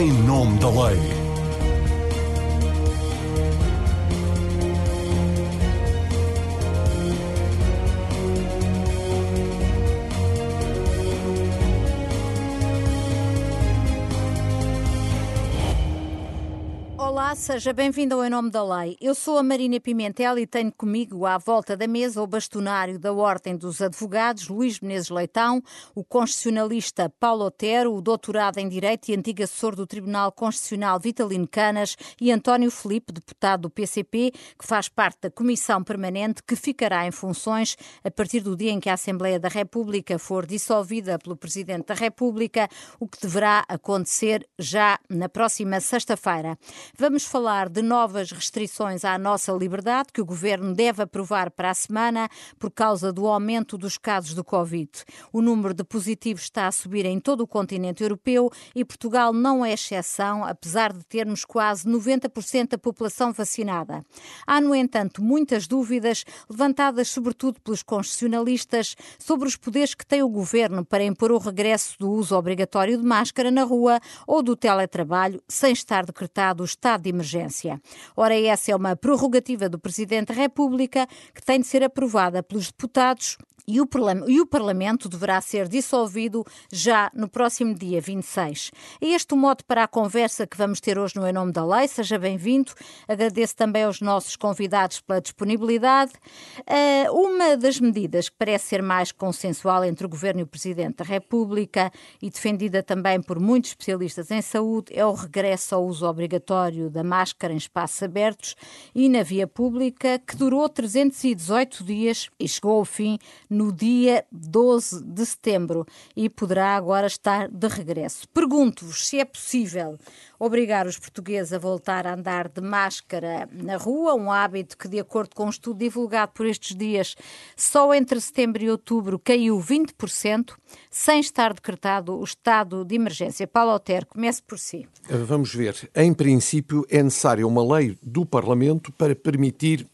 em nome da lei. Seja bem-vindo ao Em Nome da Lei. Eu sou a Marina Pimentel e tenho comigo à volta da mesa o bastonário da Ordem dos Advogados, Luís Menezes Leitão, o constitucionalista Paulo Otero, o doutorado em Direito e antigo assessor do Tribunal Constitucional Vitalino Canas e António Felipe, deputado do PCP, que faz parte da Comissão Permanente que ficará em funções a partir do dia em que a Assembleia da República for dissolvida pelo Presidente da República, o que deverá acontecer já na próxima sexta-feira. Vamos falar de novas restrições à nossa liberdade que o governo deve aprovar para a semana por causa do aumento dos casos do Covid. O número de positivos está a subir em todo o continente europeu e Portugal não é exceção, apesar de termos quase 90% da população vacinada. Há, no entanto, muitas dúvidas, levantadas sobretudo pelos constitucionalistas, sobre os poderes que tem o governo para impor o regresso do uso obrigatório de máscara na rua ou do teletrabalho, sem estar decretado o estado de emergência. Ora, essa é uma prerrogativa do Presidente da República que tem de ser aprovada pelos deputados e o, e o, Parlamento deverá ser dissolvido já no próximo dia 26. É este o modo para a conversa que vamos ter hoje no Em Nome da Lei. Seja bem-vindo. Agradeço também aos nossos convidados pela disponibilidade. Uh, uma das medidas que parece ser mais consensual entre o Governo e o Presidente da República e defendida também por muitos especialistas em saúde é o regresso ao uso obrigatório da máscara em espaços abertos e na via pública, que durou 318 dias e chegou ao fim no dia 12 de setembro e poderá agora estar de regresso. Pergunto-vos se é possível obrigar os portugueses a voltar a andar de máscara na rua, um hábito que, de acordo com um estudo divulgado por estes dias, só entre setembro e outubro caiu 20%, sem estar decretado o estado de emergência. Paulo Otero, comece por si. Vamos ver. Em princípio, é necessária uma lei do Parlamento para permitir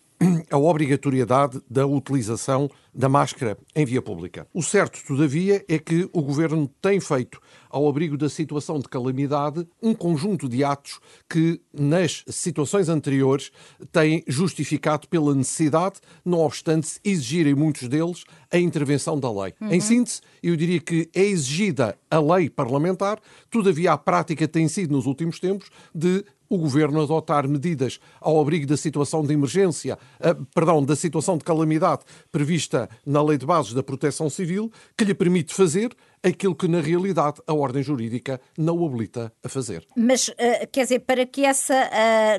a obrigatoriedade da utilização da máscara em via pública. O certo, todavia, é que o governo tem feito, ao abrigo da situação de calamidade, um conjunto de atos que, nas situações anteriores, têm justificado pela necessidade, não obstante exigirem muitos deles a intervenção da lei. Uhum. Em síntese, eu diria que é exigida a lei parlamentar, todavia a prática tem sido, nos últimos tempos, de o governo adotar medidas ao abrigo da situação de emergência, uh, perdão, da situação de calamidade prevista na Lei de Bases da Proteção Civil, que lhe permite fazer aquilo que na realidade a ordem jurídica não o habilita a fazer. Mas, uh, quer dizer, para que essa,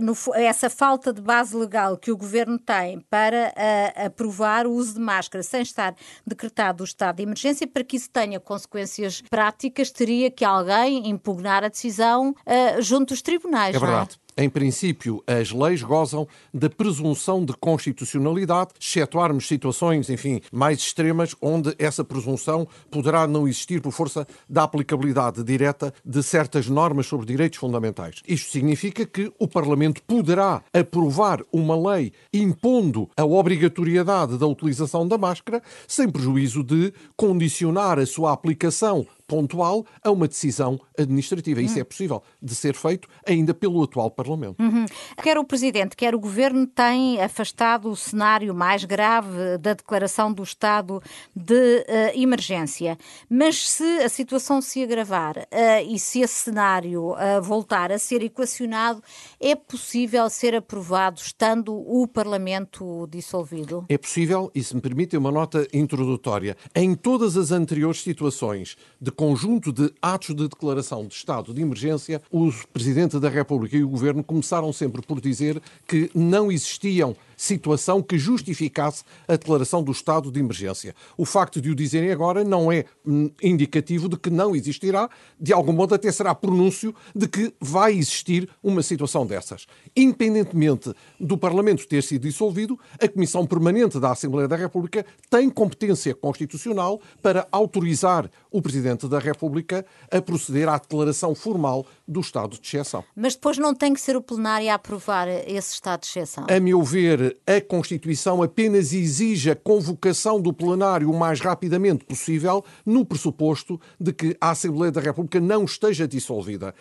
no, essa falta de base legal que o governo tem para uh, aprovar o uso de máscara sem estar decretado o estado de emergência, para que isso tenha consequências práticas, teria que alguém impugnar a decisão junto dos tribunais. É, é? Em princípio, as leis gozam da presunção de constitucionalidade, excetuarmos situações, enfim, mais extremas, onde essa presunção poderá não existir por força da aplicabilidade direta de certas normas sobre direitos fundamentais. Isto significa que o Parlamento poderá aprovar uma lei impondo a obrigatoriedade da utilização da máscara, sem prejuízo de condicionar a sua aplicação pontual a uma decisão administrativa. Isso é possível de ser feito ainda pelo atual Parlamento. Uhum. Quer o Presidente, quer o Governo têm afastado o cenário mais grave da declaração do estado de uh, emergência. Mas se a situação se agravar uh, e se esse cenário uh, voltar a ser equacionado, é possível ser aprovado estando o Parlamento dissolvido? É possível, e se me permite uma nota introdutória. Em todas as anteriores situações de conjunto de atos de declaração de estado de emergência, o Presidente da República e o Governo começaram sempre por dizer que não existiam situação que justificasse a declaração do estado de emergência. O facto de o dizerem agora não é hum, indicativo de que não existirá, de algum modo até será pronúncio de que vai existir uma situação dessas. Independentemente do Parlamento ter sido dissolvido, a Comissão Permanente da Assembleia da República tem competência constitucional para autorizar o Presidente da República a proceder à declaração formal do estado de exceção. Mas depois não tem que ser o plenário a aprovar esse estado de exceção? A meu ver, a Constituição apenas exige a convocação do plenário o mais rapidamente possível, no pressuposto de que a Assembleia da República não esteja dissolvida.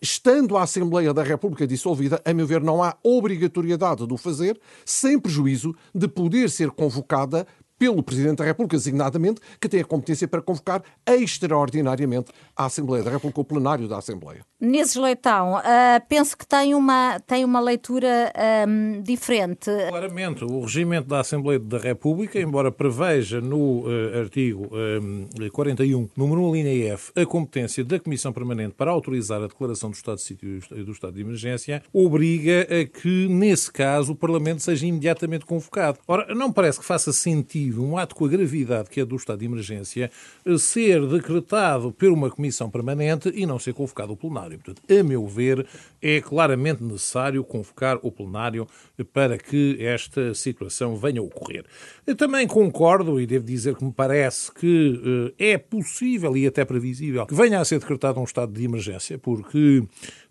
Estando a Assembleia da República dissolvida, a meu ver, não há obrigatoriedade de o fazer, sem prejuízo de poder ser convocada pelo Presidente da República, designadamente, que tem a competência para convocar extraordinariamente a Assembleia da República, o plenário da Assembleia. Nesses Leitão, uh, penso que tem uma, tem uma leitura um, diferente. Claramente, o regimento da Assembleia da República, embora preveja no uh, artigo um, 41, número 1, linha F, a competência da Comissão Permanente para autorizar a declaração do estado de sítio e do estado de emergência, obriga a que, nesse caso, o Parlamento seja imediatamente convocado. Ora, não parece que faça sentido um ato com a gravidade que é do estado de emergência, eh, ser decretado por uma comissão permanente e não ser convocado o plenário. Portanto, a meu ver, é claramente necessário convocar o plenário para que esta situação venha a ocorrer. Eu também concordo e devo dizer que me parece que eh, é possível e até previsível que venha a ser decretado um estado de emergência, porque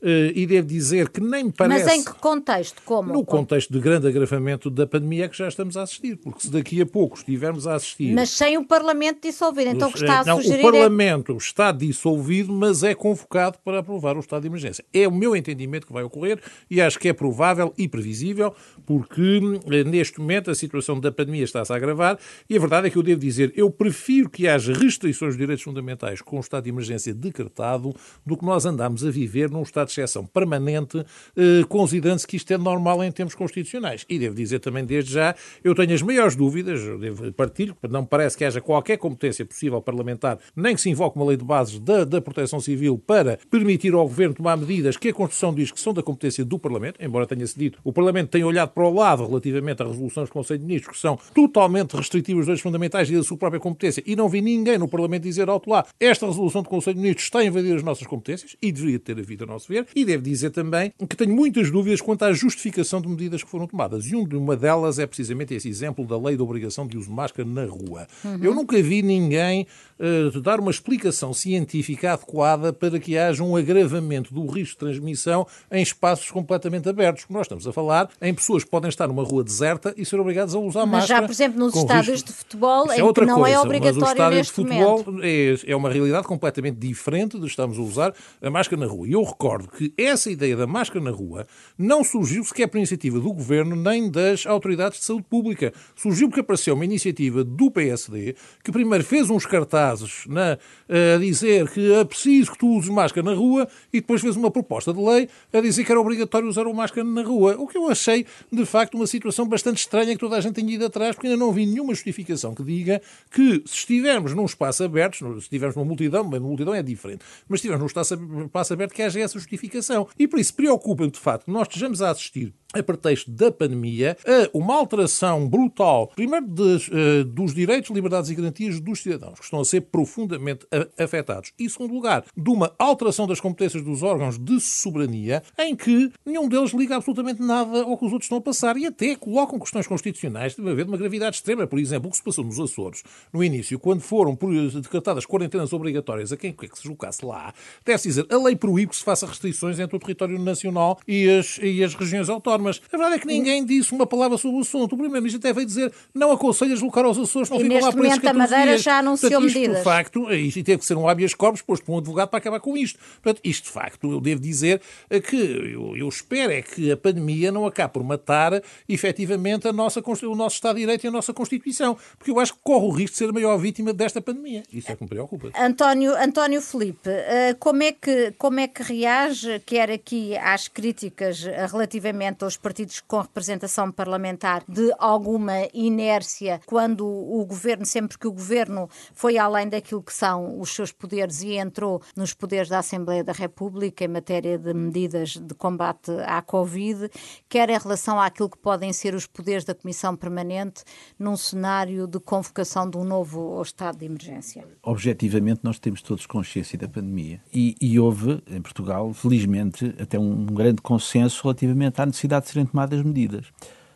Uh, e devo dizer que nem me parece. Mas em que contexto? Como? No contexto de grande agravamento da pandemia é que já estamos a assistir, porque se daqui a pouco estivermos a assistir. Mas sem o Parlamento dissolvido, então o que está a não, sugerir. O Parlamento é... está dissolvido, mas é convocado para aprovar o estado de emergência. É o meu entendimento que vai ocorrer e acho que é provável e previsível, porque eh, neste momento a situação da pandemia está-se a agravar e a verdade é que eu devo dizer, eu prefiro que haja restrições de direitos fundamentais com o estado de emergência decretado do que nós andamos a viver num estado de exceção permanente, eh, considerando-se que isto é normal em termos constitucionais. E devo dizer também, desde já, eu tenho as maiores dúvidas, devo partilho, não parece que haja qualquer competência possível parlamentar, nem que se invoque uma lei de bases da, da proteção civil para permitir ao Governo tomar medidas que a Constituição diz que são da competência do Parlamento, embora tenha-se dito, o Parlamento tem olhado para o lado relativamente a resoluções do Conselho de Ministros que são totalmente restritivas dos direitos fundamentais e da sua própria competência, e não vi ninguém no Parlamento dizer alto lá, esta resolução do Conselho de Ministros está a invadir as nossas competências, e deveria ter havido a nosso ver, e devo dizer também que tenho muitas dúvidas quanto à justificação de medidas que foram tomadas. E uma delas é precisamente esse exemplo da lei da obrigação de uso máscara na rua. Uhum. Eu nunca vi ninguém uh, dar uma explicação científica adequada para que haja um agravamento do risco de transmissão em espaços completamente abertos. Nós estamos a falar em pessoas que podem estar numa rua deserta e ser obrigadas a usar mas máscara. Mas já, por exemplo, nos estádios risco... de futebol, é que não é coisa, é obrigatório neste de futebol é, é uma realidade completamente diferente de estarmos a usar a máscara na rua. E eu recordo que essa ideia da máscara na rua não surgiu sequer por iniciativa do governo nem das autoridades de saúde pública. Surgiu porque apareceu uma iniciativa do PSD que primeiro fez uns cartazes na, a dizer que é preciso que tu uses máscara na rua e depois fez uma proposta de lei a dizer que era obrigatório usar uma máscara na rua. O que eu achei, de facto, uma situação bastante estranha que toda a gente tem ido atrás, porque ainda não vi nenhuma justificação que diga que se estivermos num espaço aberto, se estivermos numa multidão, bem, uma multidão é diferente, mas se estivermos num espaço aberto, que haja essa justificação. E por isso preocupa-me, de facto, que nós estejamos a assistir a pretexto da pandemia, a uma alteração brutal, primeiro de, uh, dos direitos, liberdades e garantias dos cidadãos, que estão a ser profundamente afetados, e, em segundo lugar, de uma alteração das competências dos órgãos de soberania, em que nenhum deles liga absolutamente nada ao que os outros estão a passar e até colocam questões constitucionais de haver de uma gravidade extrema. Por exemplo, o que se passou nos Açores, no início, quando foram decretadas quarentenas obrigatórias a quem quer que se deslocasse lá, deve-se dizer, a lei proíbe que se faça restrições entre o território nacional e as, e as regiões autónomas mas a verdade é que ninguém disse uma palavra sobre o assunto. O Primeiro-Ministro até veio dizer não aconselha deslocar aos Açores, não e ficam lá por esses 14 a Madeira dias. já anunciou Portanto, isto. De facto, isto teve que ser um habeas corpus posto por um advogado para acabar com isto. Portanto, isto, de facto, eu devo dizer que eu, eu espero é que a pandemia não acabe por matar efetivamente a nossa, o nosso Estado de Direito e a nossa Constituição, porque eu acho que corre o risco de ser a maior vítima desta pandemia. Isso é que me preocupa. António, António Felipe, eh, como é, que, como é que reage, quer aqui às críticas eh, relativamente aos partidos com representação parlamentar de alguma inércia quando o governo, sempre que o governo foi além daquilo que são os seus poderes e entrou nos poderes da Assembleia da República em matéria de medidas de combate à Covid, quer em relação àquilo que podem ser os poderes da Comissão Permanente num cenário de convocação de um novo estado de emergência? Objetivamente, nós temos todos consciência da pandemia e, e houve, em Portugal, felizmente, até um grande consenso relativamente à necessidade de serem tomadas medidas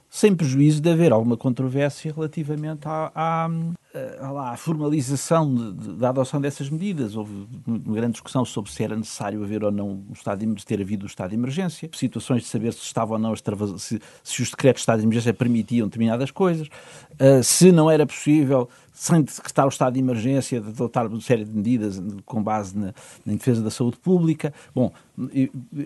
sem prejuízo de haver alguma controvérsia relativamente à, à, lá, a formalização de, de, da adoção dessas medidas. Houve uma grande discussão sobre se era necessário haver ou não o estado de, ter havido o estado de emergência, situações de saber se estava ou não se, se os decretos de estado de emergência permitiam determinadas coisas, uh, se não era possível sem decretar o estado de emergência, de adotar uma série de medidas com base na, na defesa da saúde pública. Bom,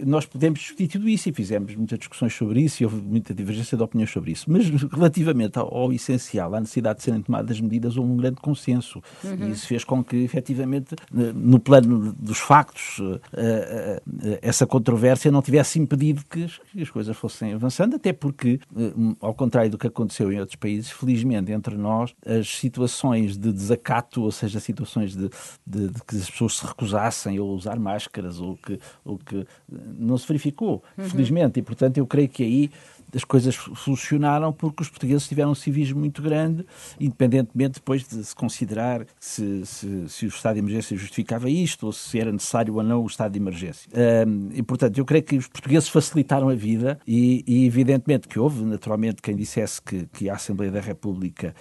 nós podemos discutir tudo isso e fizemos muitas discussões sobre isso e houve muita divergência de opiniões sobre isso. Mas relativamente ao, ao essencial, à necessidade de serem tomadas medidas, houve um grande consenso. Uhum. E isso fez com que, efetivamente, no plano dos factos, eh, eh, essa controvérsia não tivesse impedido que as, coisas fossem avançando, até porque, eh, ao contrário do que aconteceu em outros países, felizmente entre nós, as situações de desacato, ou seja, situações de, de, de, que as pessoas se recusassem a usar máscaras, ou que, ou que não se verificou, uhum. felizmente. E, portanto, eu creio que aí as coisas funcionaram porque os portugueses tiveram um civismo muito grande, independentemente depois de se considerar se, se, se o estado de emergência justificava isto ou se era necessário ou não o estado de emergência. Um, e, portanto, eu creio que os portugueses facilitaram a vida e, e evidentemente, que houve, naturalmente, quem dissesse que, que a Assembleia da República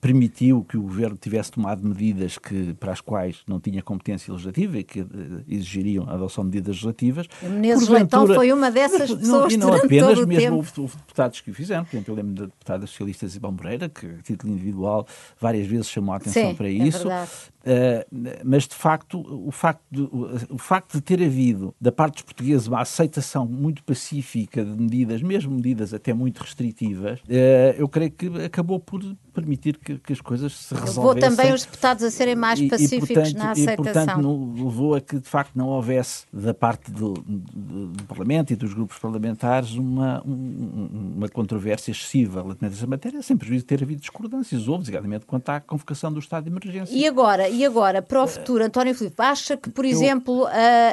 permitiu que o governo tivesse tomado medidas que, para as quais não tinha competência legislativa e que uh, exigiriam a adoção de medidas legislativas. Menezes Leitão foi uma dessas pessoas e não apenas, mesmo houve, deputados que o fizeram. Por exemplo, eu lembro da deputada socialista Isabel Moreira, que, a título individual, várias vezes chamou a atenção Sim, para é isso. É uh, mas, de facto, o facto, de, o facto de ter havido, da parte dos portugueses, uma aceitação muito pacífica de medidas, mesmo medidas até muito restritivas, eu creio que acabou por permitir que, que as coisas se resolvessem. Levou também os deputados a serem mais pacíficos e, portanto, na aceitação. E, portanto, levou a que, de facto, não houvesse, da parte do, do, do Parlamento e dos grupos parlamentares, uma, um, uma controvérsia excessiva relativamente a essa matéria, sem prejuízo de ter havido discordâncias. Houve, desigualmente, quanto à convocação do estado de emergência. E agora, e agora para o futuro, António Filipe, acha que, por Eu... exemplo,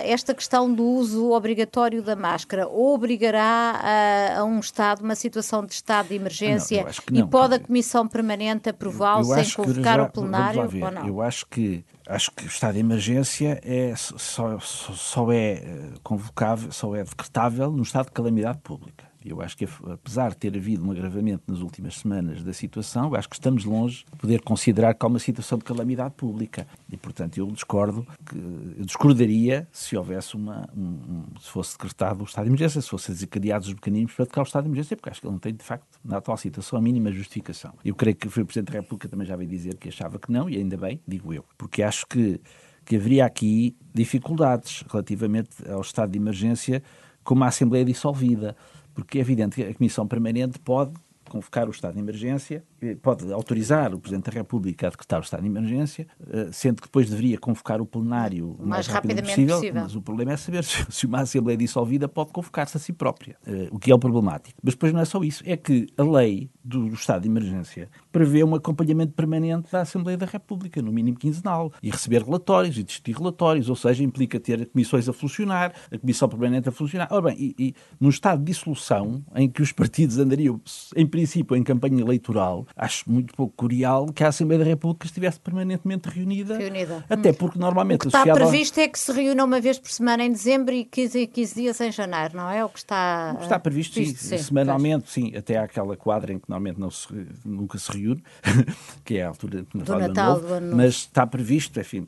esta questão do uso obrigatório da máscara obrigará a, a um Estado, uma situação de estado de emergência, não, não, e pode a Comissão Permanente permanente aprová-lo sem convocar já, o plenário ou não? Eu acho que acho que o estado de emergência é, só, só, só é eh, convocável, só é decretável no estado de calamidade pública. Eu acho que, apesar de ter havido um agravamento nas últimas semanas da situação, acho que estamos longe de poder considerar que há uma situação de calamidade pública. E, portanto, eu discordo, que, eu discordaria se houvesse uma, um, um, se fosse decretado o estado de emergência, se fossem desencadeados os mecanismos para declarar o estado de emergência, porque acho que ele não tem, de facto, na atual situação, a mínima justificação. Eu creio que foi o Presidente da República também já veio dizer que achava que não, e ainda bem, digo eu, porque acho que, que haveria aqui dificuldades relativamente ao estado de emergência com uma Assembleia dissolvida porque é evidente que a Comissão Permanente pode convocar o estado de emergência pode autorizar o Presidente da República a decretar o estado de emergência, eh, sendo que depois deveria convocar o plenário o mais, mais rapidamente, possível, possível, Mas o problema é saber se uma Assembleia dissolvida pode convocar-se a si própria, eh, o que é o problemático. Mas depois não é só isso, é que a lei do estado de emergência prevê um acompanhamento permanente da Assembleia da República, no mínimo quinzenal, e receber relatórios e discutir relatórios, ou seja, implica ter comissões a funcionar, a Comissão Permanente a funcionar. Ora bem, e, e num estado de dissolução, em que os partidos andariam, em princípio, em campanha eleitoral, acho muito pouco curial que a Assembleia da República estivesse permanentemente reunida. reunida. Até porque normalmente... O que está previsto é que se reúna uma vez por semana em dezembro e 15, 15 dias em janeiro, não é? O que está... O que está previsto, sim, sim, semanalmente, sim. Até há aquela quadra em que normalmente não se, nunca se reúne, que é a altura do Natal, do, Natal, do, ano, Mas está previsto, enfim,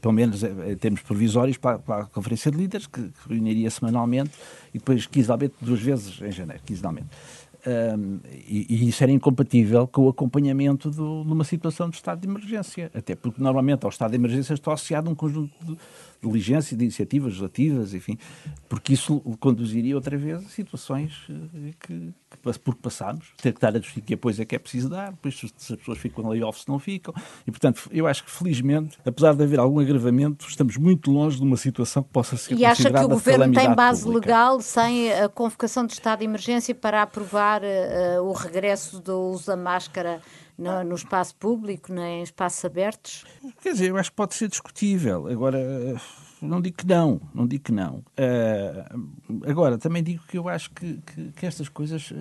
pelo menos em termos provisórios, para, para a Conferência de Líderes, que, que reuniria semanalmente e depois quinzenalmente duas vezes em janeiro, quinzenalmente. Um, e, e, isso era incompatível com o acompanhamento de uma situação de estado de emergência. Até porque, normalmente, ao estado de emergência está associado um conjunto de diligências, de iniciativas legislativas, enfim, porque isso conduziria outra vez a situações eh, que, que porque passámos, ter que dar a justiça que depois é que é preciso dar, depois se as pessoas ficam layoff se não ficam, e portanto eu acho que felizmente, apesar de haver algum agravamento, estamos muito longe de uma situação que possa ser E acha que o Governo tem base pública. legal, sem a convocação de estado de emergência, para aprovar uh, o regresso do uso da máscara no, no, espaço público, nem em espaços abertos? Quer dizer, eu acho que pode ser discutível. Agora, não digo que não, não digo que não. Uh, agora, também digo que eu acho que, que, que estas coisas. Uh,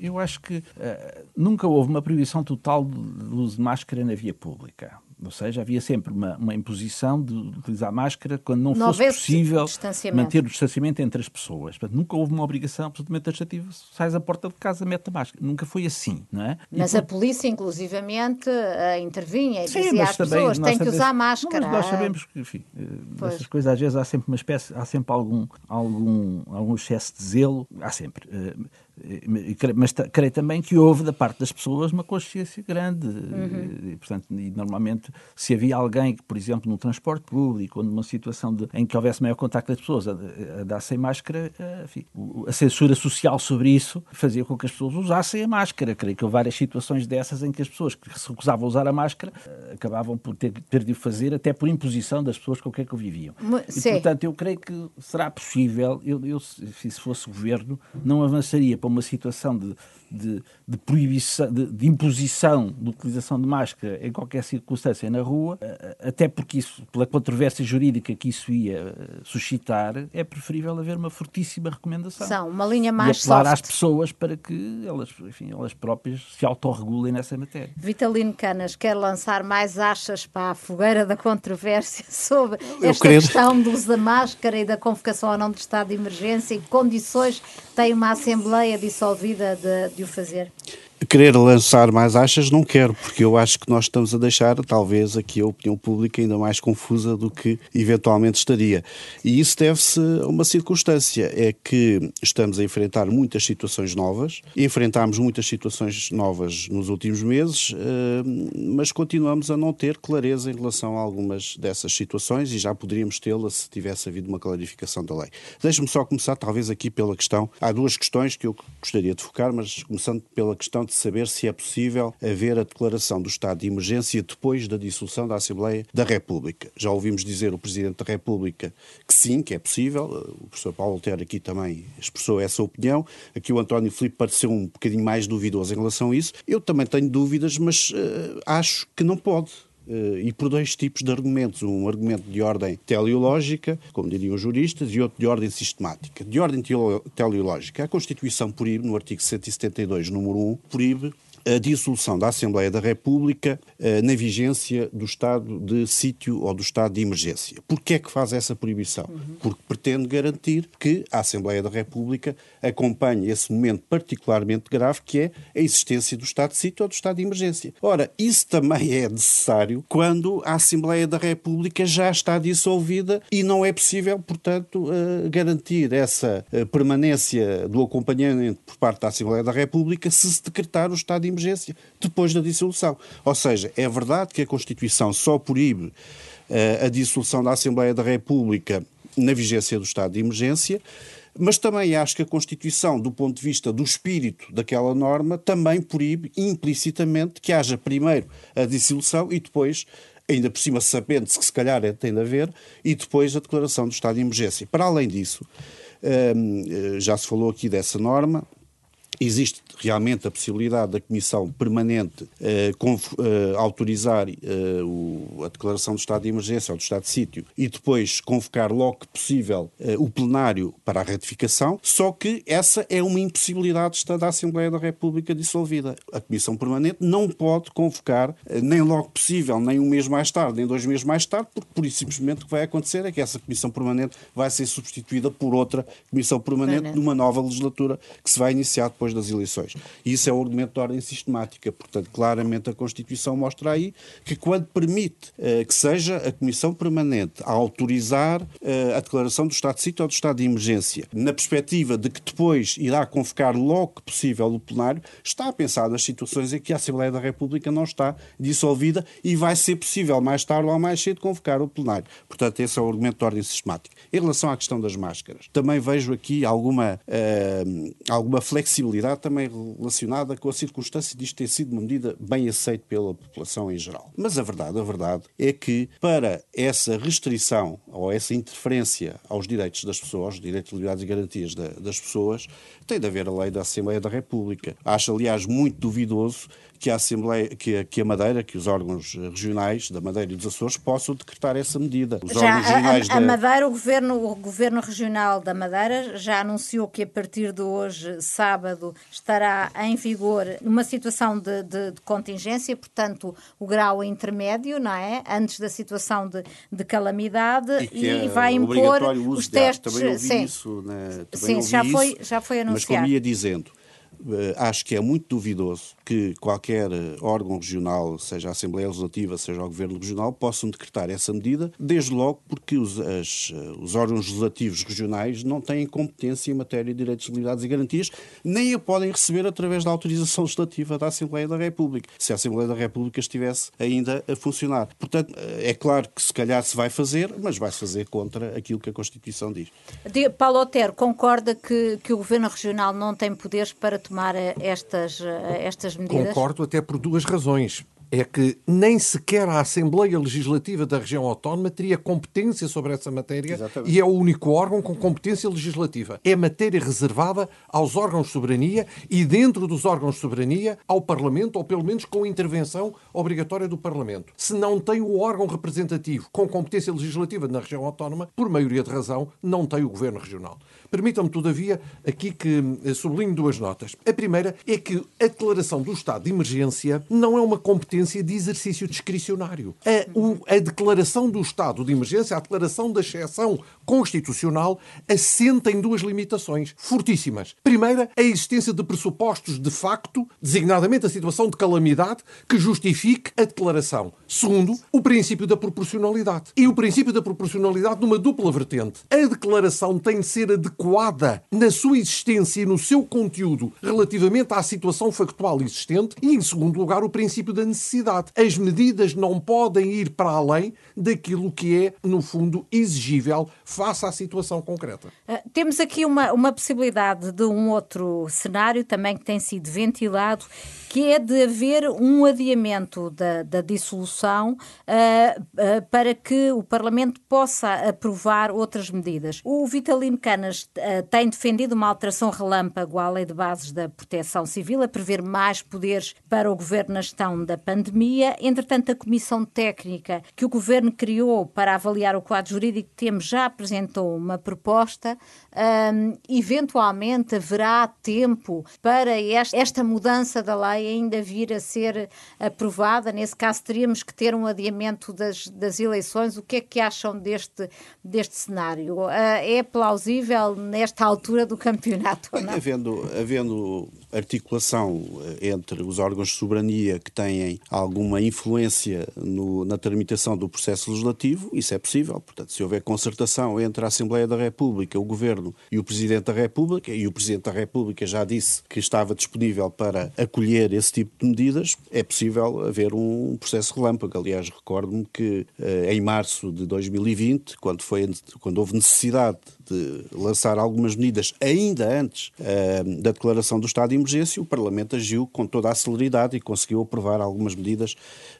eu acho que uh, nunca houve uma proibição total do uso de máscara na via pública. Ou seja, havia sempre uma, uma imposição de utilizar máscara quando não, não fosse possível manter o distanciamento entre as pessoas. Portanto, nunca houve uma obrigação absolutamente taxativa. Sais à porta de casa, mete a máscara. Nunca foi assim, não é? Mas a polícia, inclusivamente, uh, intervinha e Sim, dizia às pessoas têm que usar máscara. Não, nós sabemos que, enfim, uh, essas coisas, às vezes há sempre uma espécie, há sempre algum, algum, algum excesso de zelo, há sempre. Uh, mas creio também que houve da parte das pessoas uma consciência grande uhum. e, portanto e normalmente se havia alguém que por exemplo no transporte público ou numa situação de, em que houvesse maior contacto das pessoas a, a dar sem máscara eh, enfim, a censura social sobre isso fazia com que as pessoas usassem a máscara. Creio que houve várias situações dessas em que as pessoas que se recusavam a usar a máscara eh, acabavam por ter, ter de o fazer até por imposição das pessoas com quem conviviam e, portanto eu creio que será possível eu, eu se fosse governo não avançaria para uma situação de, de, de proibição, de, de, imposição de utilização de máscara em qualquer circunstância na rua, até porque isso, pela controvérsia jurídica que isso ia eh, suscitar, é preferível haver uma fortíssima recomendação. São uma linha mais e apelar soft. às pessoas para que elas, enfim, elas próprias se autorregulem nessa matéria. Vitalino Canas quer lançar mais achas para a fogueira da controvérsia sobre esta questão do uso da máscara e da convocação ou não de estado de emergência e que condições tem uma Assembleia dissolvida de, de o fazer? Querer lançar mais achas, não quero, porque eu acho que nós estamos a deixar, talvez, aqui a opinião pública ainda mais confusa do que eventualmente estaria. E isso deve-se a uma circunstância, é que estamos a enfrentar muitas situações novas, enfrentámos muitas situações novas nos últimos meses, eh, mas continuamos a não ter clareza em relação a algumas dessas situações e já poderíamos tê-la se tivesse havido uma clarificação da lei. Deixe-me só começar, talvez, aqui pela questão. Há duas questões que eu gostaria de focar, mas começando pela questão de saber se é possível haver a declaração do estado de emergência depois da dissolução da Assembleia da República. Já ouvimos dizer o Presidente da República que sim, que é possível. O professor Paulo Altero aqui também expressou essa opinião. Aqui o António Filipe pareceu um bocadinho mais duvidoso em relação a isso. Eu também tenho dúvidas, mas uh, acho que não pode e por dois tipos de argumentos. Um argumento de ordem teleológica, como diriam os juristas, e outro de ordem sistemática. De ordem teleológica, a Constituição proíbe, no artigo 172, número 1, proíbe a dissolução da Assembleia da República eh, na vigência do estado de sítio ou do estado de emergência. Porquê é que faz essa proibição? Porque pretende garantir que a Assembleia da República acompanhe esse momento particularmente grave que é a existência do estado de sítio ou do estado de emergência. Ora, isso também é necessário quando a Assembleia da República já está dissolvida e não é possível, portanto, eh, garantir essa eh, permanência do acompanhamento por parte da Assembleia da República se se decretar o estado de emergência depois da dissolução. Ou seja, é verdade que a Constituição só proíbe uh, a dissolução da Assembleia da República na vigência do estado de emergência, mas também acho que a Constituição, do ponto de vista do espírito daquela norma, também proíbe implicitamente que haja primeiro a dissolução e depois ainda por cima sabendo-se que se calhar é, tem de haver, e depois a declaração do estado de emergência. Para além disso, hum, eh, já se falou aqui dessa norma, existe realmente a possibilidade da Comissão Permanente eh, eh, autorizar eh, o, a declaração do estado de emergência ou do estado de sítio e depois convocar logo que possível o plenário para a ratificação, só que essa é uma impossibilidade da Assembleia da República dissolvida. A Comissão Permanente não pode convocar nem logo possível, nem um mês mais tarde, nem dois meses mais tarde, porque por isso simplesmente o que vai acontecer é que essa Comissão Permanente vai ser substituída por outra Comissão Permanente numa nova legislatura que se vai iniciar depois das eleições. E isso é um argumento de ordem sistemática. Portanto, claramente a Constituição mostra aí que quando permite uh, que seja a Comissão Permanente a autorizar uh, a declaração do estado de sítio ou do estado de emergência, na perspectiva de que depois irá convocar logo que possível o plenário, está a pensar nas situações em que a Assembleia da República não está dissolvida e vai ser possível mais tarde ou mais cedo convocar o plenário. Portanto, esse é o argumento de ordem sistemática. Em relação à questão das máscaras, também vejo aqui alguma, uh, alguma flexibilidade também relacionada com a circunstância de isto ter sido uma medida bem aceita pela população em geral. Mas a verdade, a verdade é que para essa restrição ou essa interferência aos direitos das pessoas, direitos, liberdades e garantias da, das pessoas, tem de haver a lei da Assembleia da República. Acho, aliás, muito duvidoso que a Assembleia, que a, que a Madeira, que os órgãos regionais da Madeira e dos Açores possam decretar essa medida. Os já, órgãos regionais a, a, da... Madeira, o governo, o governo regional da Madeira já anunciou que a partir de hoje, sábado, estará em vigor uma situação de, de, de contingência, portanto, o grau intermédio, não é? Antes da situação de, de calamidade e, e é vai impor os testes. Também ouvi sim, isso, né? sim já, foi, já foi anunciado. Mas como ia dizendo, eh, acho que é muito duvidoso que qualquer eh, órgão regional, seja a Assembleia Legislativa, seja o Governo Regional, possam decretar essa medida, desde logo porque os, as, eh, os órgãos legislativos regionais não têm competência em matéria de direitos, liberdades e garantias, nem a podem receber através da autorização legislativa da Assembleia da República, se a Assembleia da República estivesse ainda a funcionar. Portanto, é claro que se calhar se vai fazer, mas vai-se fazer contra aquilo que a Constituição diz. Paulo Otero concorda que, que o Governo Regional não tem poderes para tomar estas, estas medidas? Concordo até por duas razões é que nem sequer a Assembleia Legislativa da região autónoma teria competência sobre essa matéria Exatamente. e é o único órgão com competência legislativa. É matéria reservada aos órgãos de soberania e, dentro dos órgãos de soberania, ao Parlamento, ou pelo menos com intervenção obrigatória do Parlamento. Se não tem o órgão representativo com competência legislativa na região autónoma, por maioria de razão, não tem o Governo Regional. Permitam-me, todavia, aqui que eh, sublinho duas notas. A primeira é que a declaração do estado de emergência não é uma competência de exercício discricionário. A, o, a declaração do estado de emergência, a declaração da exceção constitucional, assenta em duas limitações fortíssimas. Primeira, a existência de pressupostos de facto, designadamente a situação de calamidade, que justifique a declaração. Segundo, o princípio da proporcionalidade. E o princípio da proporcionalidade numa dupla vertente. A declaração tem de ser adequada na sua existência e no seu conteúdo relativamente à situação factual existente e, em segundo lugar, o princípio da necessidade. As medidas não podem ir para além daquilo que é, no fundo, exigível face à situação concreta. Uh, temos aqui uma, uma possibilidade de um outro cenário também que tem sido ventilado que é de haver um adiamento da, da dissolução uh, uh, para que o Parlamento possa aprovar outras medidas. O Vitalino Canas uh, tem defendido uma alteração relâmpago à Lei de Bases da Proteção Civil, a prever mais poderes para o Governo na gestão da pandemia. Entretanto, a Comissão Técnica que o Governo criou para avaliar o quadro jurídico que temos já apresentou uma proposta. eventualmente haverá tempo para esta mudança da lei ainda vir a ser aprovada. Nesse caso, teríamos que ter um adiamento das, das eleições. O que é que acham deste, deste cenário? Uh, é plausível nesta altura do campeonato? Havendo, havendo articulação eh, entre os órgãos de soberania que têm alguma influência no, na tramitação do processo legislativo, isso é possível. Portanto, se houver concertação entre a Assembleia da República, o Governo e o Presidente da República, e o Presidente da República já disse que estava disponível para acolher esse tipo de medidas, é possível haver um processo relâmpago. Aliás, recordo-me que eh, em março de 2020, quando, foi, quando houve necessidade de lançar algumas medidas ainda antes uh, da declaração do estado de emergência, o Parlamento agiu com toda a celeridade e conseguiu aprovar algumas medidas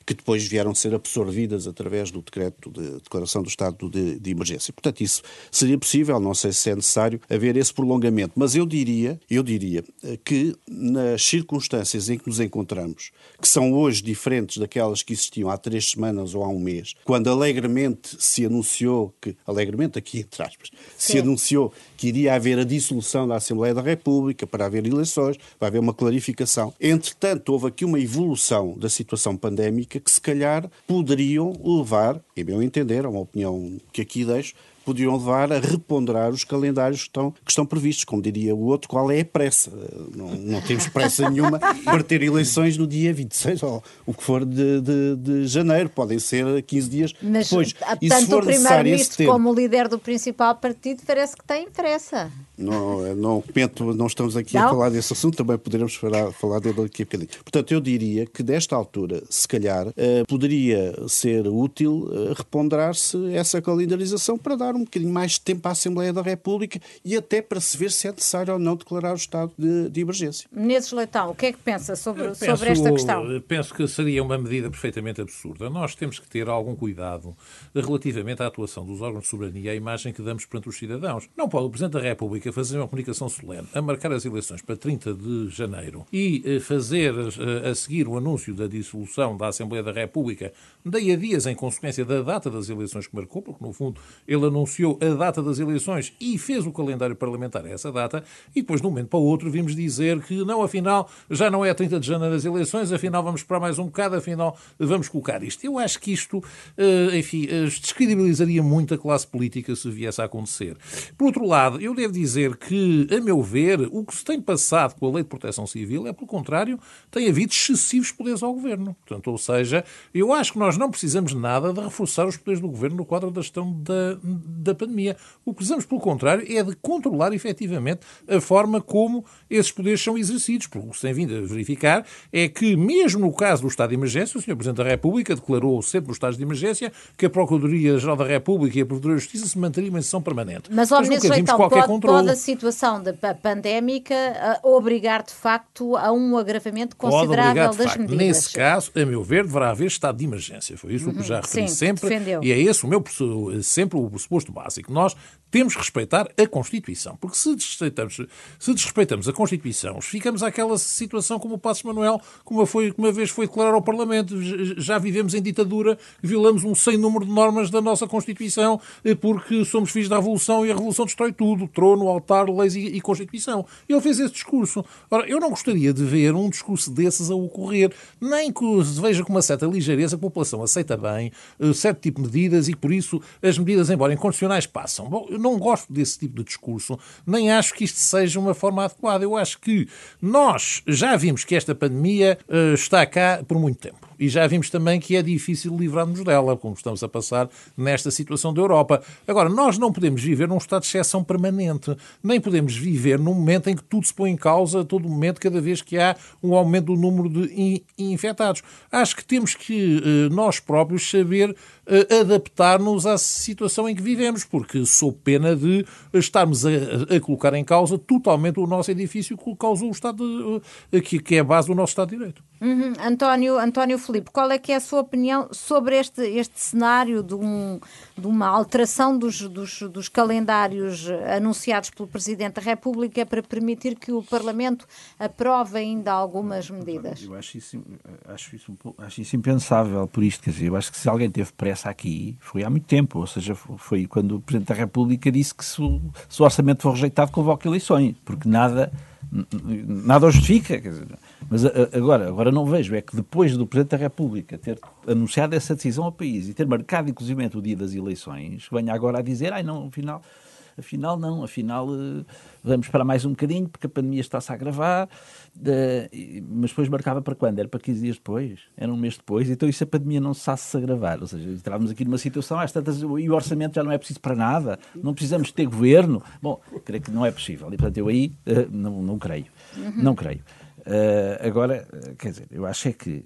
que depois vieram ser absorvidas através do decreto de declaração do estado de, de emergência. Portanto, isso seria possível, não sei se é necessário haver esse prolongamento, mas eu diria, eu diria eh, que nas circunstâncias em que nos encontramos, que são hoje diferentes daquelas que existiam há três semanas ou há um mês, quando alegremente se anunciou que, alegremente aqui entre aspas, se anunciou que iria haver a dissolução da Assembleia da República para haver eleições, vai haver uma clarificação. Entretanto, houve aqui uma evolução da situação pandémica que se calhar poderiam levar, em meu entender, é uma opinião que aqui deixo, podiam levar a reponderar os calendários que estão, que estão previstos. Como diria o outro, qual é a pressa? Não, não temos pressa nenhuma para ter eleições no dia 26 ou o que for de, de, de janeiro. Podem ser 15 dias Mas, depois. E tanto o Primeiro-Ministro como o líder do principal partido parece que têm pressa. Não, não, não estamos aqui não. a falar desse assunto, também poderemos falar, falar dele aqui a bocadinho. Portanto, eu diria que desta altura, se calhar, eh, poderia ser útil eh, reponderar-se essa calendarização para dar um bocadinho mais de tempo à Assembleia da República e até para se ver se é necessário ou não declarar o estado de, de emergência. Menezes Leitão, o que é que pensa sobre, penso, sobre esta questão? Penso que seria uma medida perfeitamente absurda. Nós temos que ter algum cuidado relativamente à atuação dos órgãos de soberania e à imagem que damos perante os cidadãos. Não pode o Presidente da República República fazer uma comunicação solene a marcar as eleições para 30 de janeiro e eh, fazer eh, a seguir o anúncio da dissolução da Assembleia da República daí a dias em consequência da data das eleições que marcou, porque no fundo ele anunciou a data das eleições e fez o calendário parlamentar a essa data, e depois, de um momento para o outro, vimos dizer que não, afinal, já não é 30 de janeiro as eleições, afinal vamos esperar mais um bocado, afinal vamos colocar isto. Eu acho que isto, eh, enfim, eh, descredibilizaria muito a classe política se viesse a acontecer. Por outro lado, eu devo dizer que, a meu ver, o que se tem passado com a Lei de Proteção Civil é, pelo contrário, tem havido excessivos poderes ao Governo. Portanto, ou seja, eu acho que nós não precisamos nada de reforçar os poderes do Governo no quadro da gestão da, da pandemia. O que precisamos, pelo contrário, é de controlar efetivamente a forma como esses poderes são exercidos. Porque o que se tem vindo a verificar é que, mesmo no caso do estado de emergência, o Sr. Presidente da República declarou sempre no estado de emergência que a Procuradoria-Geral da República e a Procuradoria de Justiça se mantariam em sessão permanente. Mas, Mas então, pode, pode, a situação da pandémica uh, obrigar, de facto, a um agravamento considerável obrigar, das medidas? Nesse caso, a meu ver, deverá haver estado de emergência. Foi isso uhum, que já referi sim, sempre. Defendeu. E é esse o meu sempre o pressuposto básico. Nós temos que respeitar a Constituição, porque se desrespeitamos, se desrespeitamos a Constituição, ficamos àquela situação como o Passos Manuel, como, foi, uma vez foi declarar ao Parlamento, já vivemos em ditadura, violamos um sem número de normas da nossa Constituição, eh, porque somos filhos da Revolução e a Revolução destrói tudo, trono, altar, leis e, e Constituição. Ele fez esse discurso. Ora, eu não gostaria de ver um discurso desses a ocorrer, nem que se veja com uma certa ligeireza, a população aceita bem uh, certo tipo de medidas e, por isso, as medidas, embora incondicionais, passam. Bom, eu não gosto desse tipo de discurso, nem acho que isto seja uma forma adequada. Eu acho que nós já vimos que esta pandemia uh, está cá por muito tempo. E já vimos também que é difícil livrarmos dela, como estamos a passar nesta situação da Europa. Agora, nós não podemos viver num estado de exceção permanente, nem podemos viver num momento em que tudo se põe em causa a todo momento, cada vez que há um aumento do número de infectados. Acho que temos que eh, nós próprios saber eh, adaptar-nos à situação em que vivemos, porque sou pena de estarmos a, a, colocar em causa totalmente o nosso edifício que causou o Estado, de, eh, que, que é a base do nosso Estado de Direito. Uhum. António, António Filipe, qual é que é a sua opinião sobre este, este cenário de, um, de uma alteração dos, dos, dos, calendários anunciados pelo Presidente da República para permitir que o Parlamento aprove ainda algumas medidas? Eu acho isso, acho isso, acho isso impensável por isto, quer dizer, eu acho que se alguém teve pressa aqui foi há muito tempo, ou seja, foi quando o Presidente da República disse que se o, se o orçamento for rejeitado convoca eleições, porque nada nada o justifica. Dizer, mas agora, agora não vejo, é que depois do Presidente da República ter anunciado essa decisão ao país e ter marcado, inclusive, o dia das eleições, venha agora a dizer, ai não, afinal, afinal não, afinal eh, vamos para mais um bocadinho porque a pandemia está-se a agravar, mas depois marcava para quando? Era para 15 dias depois? Era um mês depois? Então isso a pandemia não se se agravar, ou seja, estávamos aqui numa situação, às tantas, e o orçamento já não é preciso para nada, não precisamos ter governo. Bom, creio que não é possível, e portanto eu aí uh, não, não creio, uhum. não creio. Uh, agora, quer dizer, eu acho é que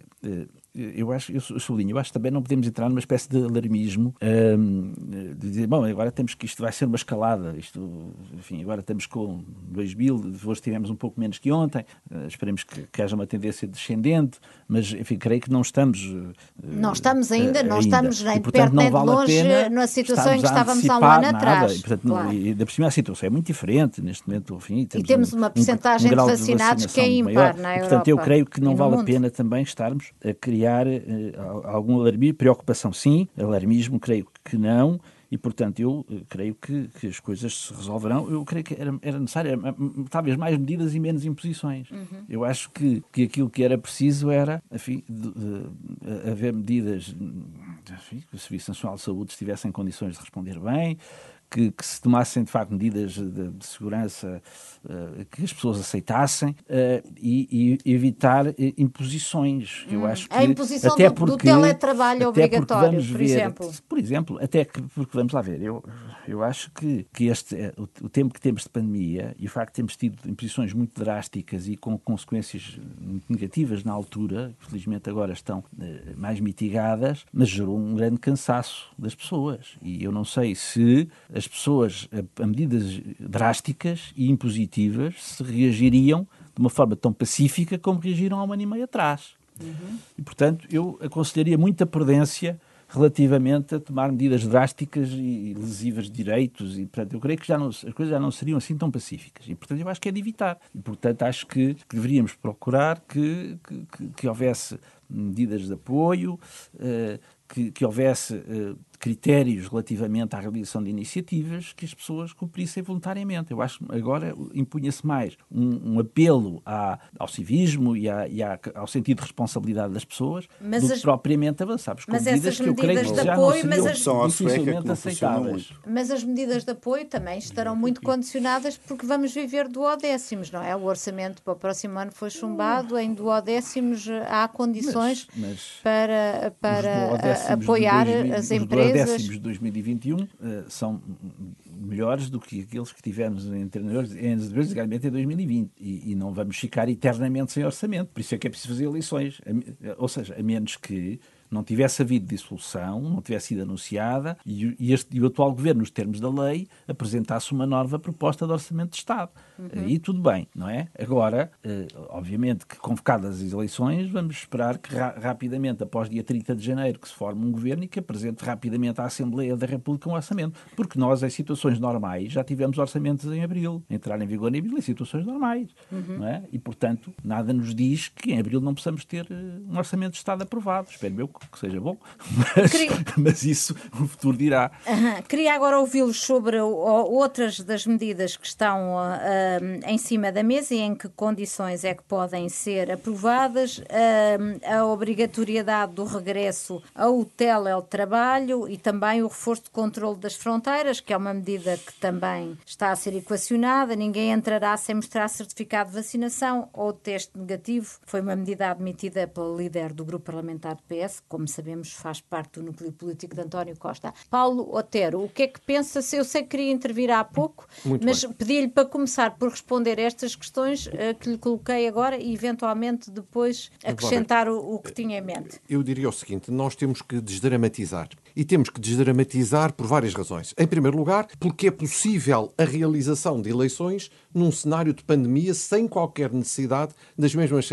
eu acho, eu sublinho, eu acho que também não podemos entrar numa espécie de alarmismo um, de dizer, bom, agora temos que isto vai ser uma escalada, isto, enfim, agora estamos com 2 mil, hoje tivemos um pouco menos que ontem, uh, esperemos que, que, haja uma tendência descendente, mas, enfim, creio que não estamos... Uh, não estamos ainda, uh, não ainda. estamos nem de perto nem de longe na situação em que estávamos há um ano nada. atrás. E, portanto, claro. e, da por cima a situação é muito diferente neste momento, enfim, temos, e temos uma percentagem um, um de vacinados de que é ímpar na Europa. Portanto, eu creio que não vale a pena também estarmos a criar criar uh, algum alarmismo, preocupação sim, alarmismo creio que não, e portanto eu uh, creio que, que, as coisas se resolverão. Eu creio que era, era necessário, eh, talvez mais medidas e menos imposições. Uhum. Eu acho que, que aquilo que era preciso era, enfim, de, de, haver medidas, enfim, que o Serviço Nacional de Saúde estivesse em condições de responder bem, que, que se tomassem de facto medidas de, de segurança uh, que as pessoas aceitassem uh, e, e, evitar uh, imposições. Hum. Eu acho que a imposição até do, porque, do teletrabalho obrigatório, por ver, exemplo. Por exemplo, até que porque vamos lá ver, eu, eu acho que, que este o, o, tempo que temos de pandemia e o facto de termos tido imposições muito drásticas e com consequências muito negativas na altura, felizmente agora estão mais mitigadas, mas gerou um grande cansaço das pessoas. E eu não sei se as as pessoas a, medidas drásticas e impositivas se reagiriam de uma forma tão pacífica como reagiram há um ano e meio atrás. Uhum. E, portanto, eu aconselharia muita prudência relativamente a tomar medidas drásticas e lesivas de direitos e, portanto, eu creio que já não, as coisas já não seriam assim tão pacíficas e, portanto, eu acho que é de evitar. E, portanto, acho que, que deveríamos procurar que, que, que, houvesse medidas de apoio, uh, que, que, houvesse uh, critérios relativamente à realização de iniciativas que as pessoas cumprissem voluntariamente. Eu acho que agora impunha-se mais um, um apelo à, ao civismo e, à, e à, ao sentido de responsabilidade das pessoas mas do as, que propriamente avançar com medidas que eu creio que já apoio, não seriam as, dificilmente aceitáveis. Mas as medidas de apoio também estarão muito condicionadas porque vamos viver duodécimos, não é? O orçamento para o próximo ano foi chumbado, em duodécimos há condições mas, mas para, para apoiar 2000, as empresas décimos de 2021 uh, eh, são melhores do que aqueles que tivemos em anteriores, em 2020. E, e, não vamos ficar eternamente sem orçamento. Por isso é que é preciso fazer eleições. Ou seja, a menos que não tivesse havido dissolução, não tivesse sido anunciada e, e, este, e o atual governo, nos termos da lei, apresentasse uma nova proposta de orçamento de Estado. Uhum. Aí tudo bem, não é? Agora, eh, obviamente que convocadas as eleições, vamos esperar que ra rapidamente, após dia 30 de janeiro, que se forme um governo e que apresente rapidamente à Assembleia da República um orçamento. Porque nós, em situações normais, já tivemos orçamentos em abril, entrar em vigor em abril, em situações normais. Uhum. Não é? E, portanto, nada nos diz que em abril não possamos ter eh, um orçamento de Estado aprovado. Espero eu que seja bom, mas, Queria... mas isso o futuro dirá. Uhum. Queria agora ouvi-los sobre outras das medidas que estão uh, em cima da mesa e em que condições é que podem ser aprovadas. Uh, a obrigatoriedade do regresso ao teletrabalho e também o reforço de controle das fronteiras, que é uma medida que também está a ser equacionada. Ninguém entrará sem mostrar certificado de vacinação ou teste negativo. Foi uma medida admitida pelo líder do grupo parlamentar do PS, como sabemos, faz parte do núcleo político de António Costa. Paulo Otero, o que é que pensa? Eu sei que queria intervir há pouco, Muito mas pedi-lhe para começar por responder estas questões uh, que lhe coloquei agora e, eventualmente, depois acrescentar agora, o, o que tinha em mente. Eu diria o seguinte: nós temos que desdramatizar. E temos que desdramatizar por várias razões. Em primeiro lugar, porque é possível a realização de eleições num cenário de pandemia sem qualquer necessidade das mesmas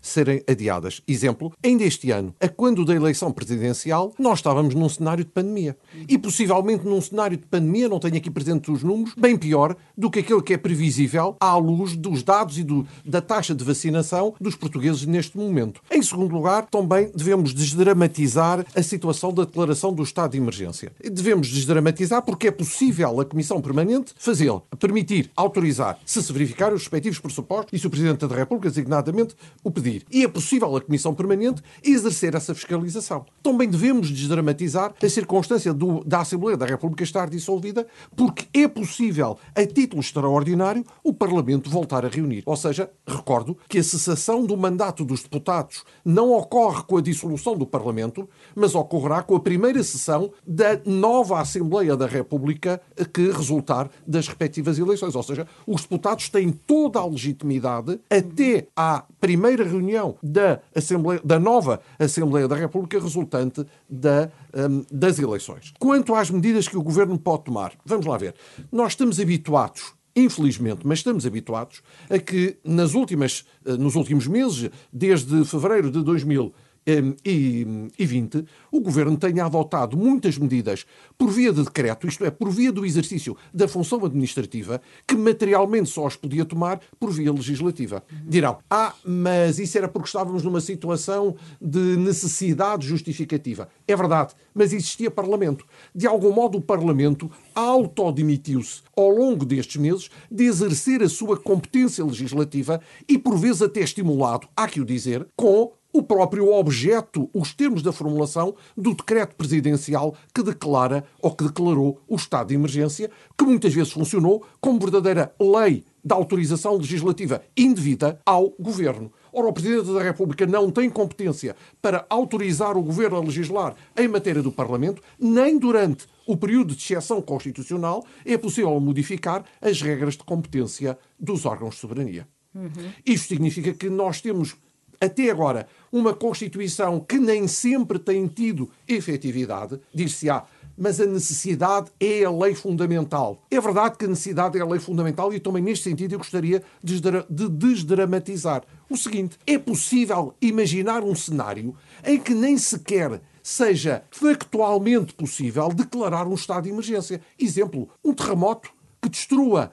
serem adiadas. Exemplo, ainda este ano, a quando da eleição presidencial, nós estávamos num cenário de pandemia. E possivelmente num cenário de pandemia, não tenho aqui presente os números, bem pior do que aquele que é previsível à luz dos dados e do, da taxa de vacinação dos portugueses neste momento. Em segundo lugar, também devemos desdramatizar a situação da declaração do estado de emergência. Devemos desdramatizar porque é possível a Comissão Permanente fazê-lo, permitir, autorizar, se se verificar os respectivos pressupostos e se o Presidente da República, designadamente, o pedir. E é possível a Comissão Permanente exercer essa fiscalização. Também devemos desdramatizar a circunstância do, da Assembleia da República estar dissolvida, porque é possível, a título extraordinário, o Parlamento voltar a reunir. Ou seja, recordo que a cessação do mandato dos deputados não ocorre com a dissolução do Parlamento, mas ocorrerá com a primeira sessão da nova Assembleia da República que resultar das respectivas eleições. Ou seja, os deputados têm toda a legitimidade até à primeira reunião da, Assembleia, da nova Assembleia da República resultante da, um, das eleições. Quanto às medidas que o governo pode tomar, vamos lá ver. Nós estamos habituados infelizmente, mas estamos habituados a que nas últimas, eh, nos últimos meses, desde fevereiro de 2000 e 20, o Governo tenha adotado muitas medidas por via de decreto, isto é, por via do exercício da função administrativa, que materialmente só as podia tomar por via legislativa. Dirão, ah, mas isso era porque estávamos numa situação de necessidade justificativa. É verdade, mas existia Parlamento. De algum modo, o Parlamento autodemitiu-se ao longo destes meses de exercer a sua competência legislativa e, por vezes, até estimulado, há que o dizer, com o próprio objeto, os termos da formulação do decreto presidencial que declara ou que declarou o estado de emergência, que muitas vezes funcionou como verdadeira lei da autorização legislativa indevida ao governo. Ora, o Presidente da República não tem competência para autorizar o governo a legislar em matéria do Parlamento, nem durante o período de exceção constitucional é possível modificar as regras de competência dos órgãos de soberania. Uhum. Isto significa que nós temos até agora, uma Constituição que nem sempre tem tido efetividade, dir-se-á, mas a necessidade é a lei fundamental. É verdade que a necessidade é a lei fundamental e também neste sentido eu gostaria de desdramatizar o seguinte: é possível imaginar um cenário em que nem sequer seja factualmente possível declarar um estado de emergência. Exemplo, um terremoto que destrua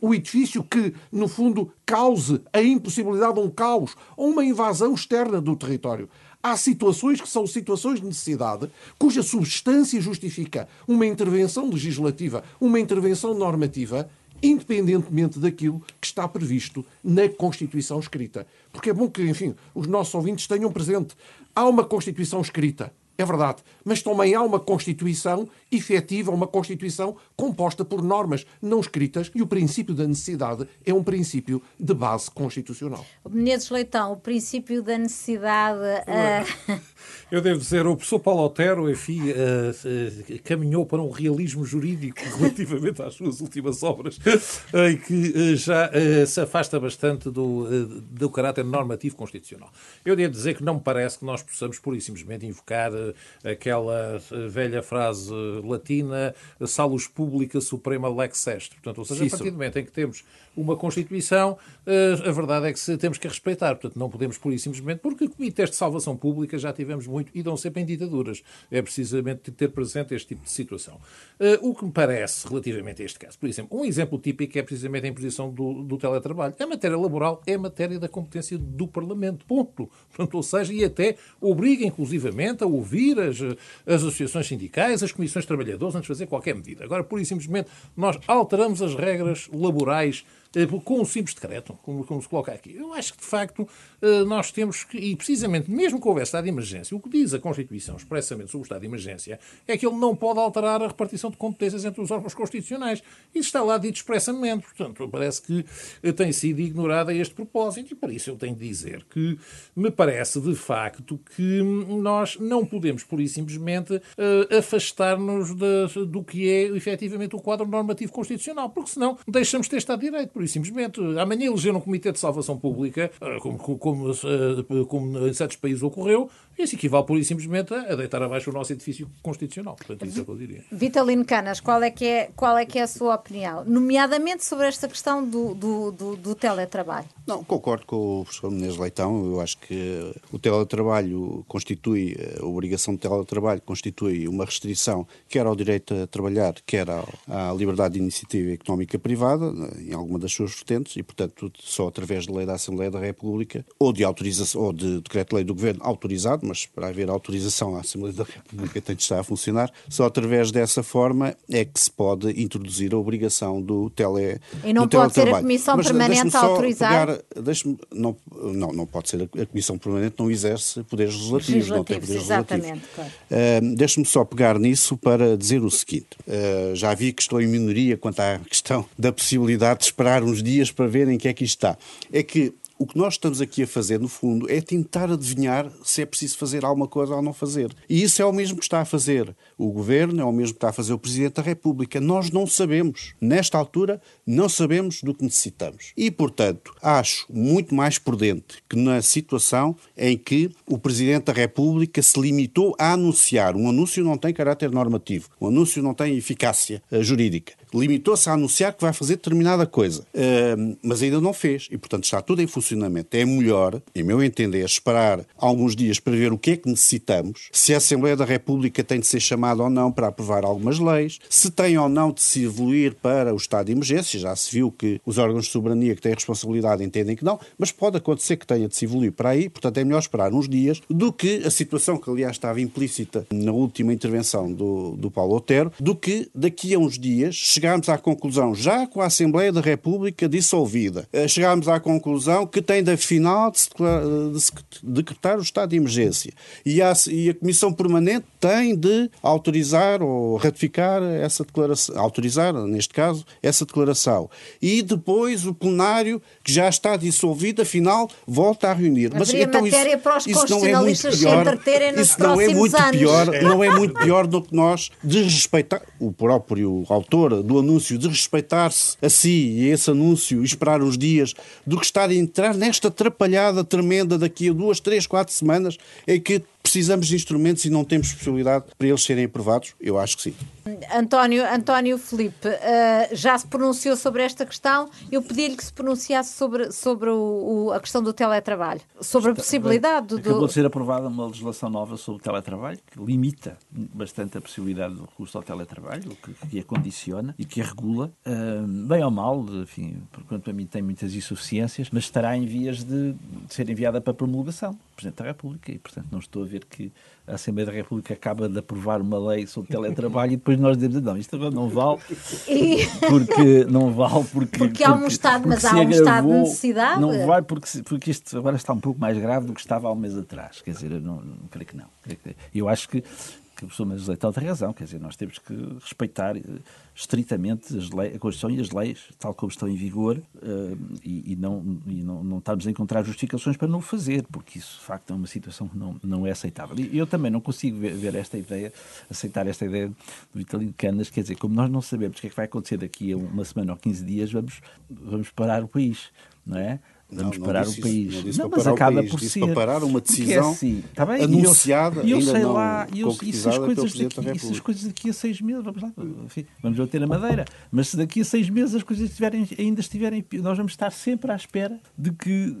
o, edifício que, no fundo, cause a impossibilidade de um caos ou uma invasão externa do território. Há situações que são situações de necessidade, cuja substância justifica uma intervenção legislativa, uma intervenção normativa, independentemente daquilo que está previsto na Constituição escrita. Porque é bom que, enfim, os nossos ouvintes tenham presente. Há uma Constituição escrita é verdade. Mas também há uma Constituição efetiva, uma Constituição composta por normas não escritas e o princípio da necessidade é um princípio de base constitucional. Menezes Leitão, o princípio da necessidade. Uh... Eu devo dizer, o professor Paulo Otero, enfim, uh, uh, caminhou para um realismo jurídico relativamente às suas últimas obras, em que já se afasta bastante do, do caráter normativo constitucional. Eu devo dizer que não me parece que nós possamos, pura e simplesmente, invocar aquela velha frase latina, salus publica suprema lex est. Portanto, ou seja, a partir do momento em que temos uma Constituição, eh, a verdade é que temos que respeitar. Portanto, não podemos pura e simplesmente, porque comitês de salvação pública já tivemos muito e dão sempre em ditaduras. É precisamente ter presente este tipo de situação. Eh, o que me parece relativamente a este caso, por exemplo, um exemplo típico é precisamente a imposição do, do teletrabalho. A matéria laboral é matéria da competência do Parlamento. Ponto. Portanto, ou seja, e até obriga inclusivamente a ouvir as, as associações sindicais, as comissões de trabalhadores antes de fazer qualquer medida. Agora, pura e simplesmente, nós alteramos as regras laborais com um simples decreto, como, como, se coloca aqui. Eu acho que, de facto, eh, nós temos que, e precisamente, mesmo que houvesse estado de emergência, o que diz a Constituição expressamente sobre o estado de emergência é que ele não pode alterar a repartição de competências entre os órgãos constitucionais. Isso está lá dito expressamente. Portanto, parece que eh, tem sido ignorado a este propósito e, por isso, eu tenho de dizer que me parece, de facto, que nós não podemos, por e simplesmente, afastar-nos do que é, efetivamente, o quadro normativo constitucional, porque senão deixamos de ter Estado de Direito. Por e simplesmente. Amanhã eleger um Comitê de Salvação Pública, eh, como, como, eh, como em certos países ocorreu, isso equivale, pura e simplesmente, a deitar abaixo o nosso edifício constitucional. Portanto, isso é o que eu diria. Vitalino Canas, qual é, que é, qual é que é a sua opinião? Nomeadamente sobre esta questão do, do, do, do teletrabalho. Não, concordo com o professor Menezes Leitão. Eu acho que o teletrabalho constitui, a obrigação de teletrabalho constitui uma restrição quer ao direito a trabalhar, quer à liberdade de iniciativa económica privada, em alguma das suas vertentes, e, portanto, só através da lei da Assembleia da República ou de autorização ou de decreto-lei do Governo autorizado mas para haver autorização à Assembleia da República tem de estar a funcionar. Só através dessa forma é que se pode introduzir a obrigação do tele E não pode ser a Comissão mas Permanente a autorizar? não, não, não pode ser. A Comissão Permanente não exerce poderes legislativos, não tem poderes exatamente, legislativos. Claro. Uh, Deixe-me só pegar nisso para dizer o seguinte. Uh, já vi que estou em minoria quanto à questão da possibilidade de esperar uns dias para ver em que é que isto está. É que o que nós estamos aqui a fazer, no fundo, é tentar adivinhar se é preciso fazer alguma coisa ou não fazer. E isso é o mesmo que está a fazer o Governo, é o mesmo que está a fazer o Presidente da República. Nós não sabemos. Nesta altura, não sabemos do que necessitamos. E, portanto, acho muito mais prudente que na situação em que o Presidente da República se limitou a anunciar. Um anúncio não tem caráter normativo. Um anúncio não tem eficácia uh, jurídica limitou-se a anunciar que vai fazer determinada coisa, uh, mas ainda não fez e, portanto, está tudo em funcionamento. É melhor, em meu entender, esperar alguns dias para ver o que é que necessitamos, se a Assembleia da República tem de ser chamada ou não para aprovar algumas leis, se tem ou não de se evoluir para o estado de emergência. Já se viu que os órgãos de soberania que têm responsabilidade entendem que não, mas pode acontecer que tenha de se evoluir para aí, portanto, é melhor esperar uns dias do que a situação que, aliás, estava implícita na última intervenção do, do Paulo Otero, do que daqui a uns dias chegarmos à conclusão, já com a Assembleia da República dissolvida, eh, chegarmos à conclusão que tem de afinal de se, de decretar o estado de emergência. E a, e a Comissão Permanente tem de autorizar ou ratificar essa declaração, autorizar, neste caso, essa declaração. E depois o plenário, que já está dissolvido, afinal, volta a reunir. Mas então isso, isso não é muito pior. Isso não é muito anos. pior, não é muito pior do que nós desrespeitar o próprio autor do anúncio desrespeitar-se a si e esse anúncio e esperar uns dias do que estar a entrar nesta atrapalhada tremenda daqui a duas, três, quatro semanas em que precisamos de instrumentos e não temos possibilidade para eles serem aprovados? Eu acho que sim. António, António Felipe, uh, já se pronunciou sobre esta questão. Eu pedi-lhe que se pronunciasse sobre, sobre o, o, a questão do teletrabalho, sobre a possibilidade do. Acabou de ser aprovada uma legislação nova sobre o teletrabalho que limita bastante a possibilidade do recurso ao teletrabalho, que, que a condiciona e que a regula, uh, bem ou mal, enfim, porquanto a mim tem muitas insuficiências, mas estará em vias de, de ser enviada para promulgação. Presidente da República e, portanto, não estou a ver que a Assembleia da República acaba de aprovar uma lei sobre teletrabalho e depois nós dizemos, não, isto agora não vale, porque não vale porque... Porque há um estado, mas há um estado de necessidade? Não vai porque, porque isto agora está um pouco mais grave do que estava há um mês atrás, quer dizer, eu não, não creio que não. Eu acho que que o professor Mendes Leitão tem razão, quer dizer, nós temos que respeitar eh, estritamente leis, a Constituição e as leis, tal como estão em vigor, uh, e, e, não, e não, não estamos a encontrar justificações para não fazer, porque isso, de facto, é uma situação que não, não é aceitável. E eu também não consigo ver, ver esta ideia, aceitar esta ideia do Vitalino Canas, quer dizer, como nós não sabemos o que é que vai acontecer daqui a uma semana ou 15 dias, vamos, vamos parar o país, não é? Vamos não, parar não o país. Isso, não, mas acaba por disse ser. para parar uma é decisão assim, tá bem, anunciada e eu, eu sei lá, e, eu, e se as coisas daqui, se as coisas daqui a seis meses, vamos lá, enfim, vamos bater a madeira, mas se daqui a seis meses as coisas estiverem, ainda estiverem, nós vamos estar sempre à espera de que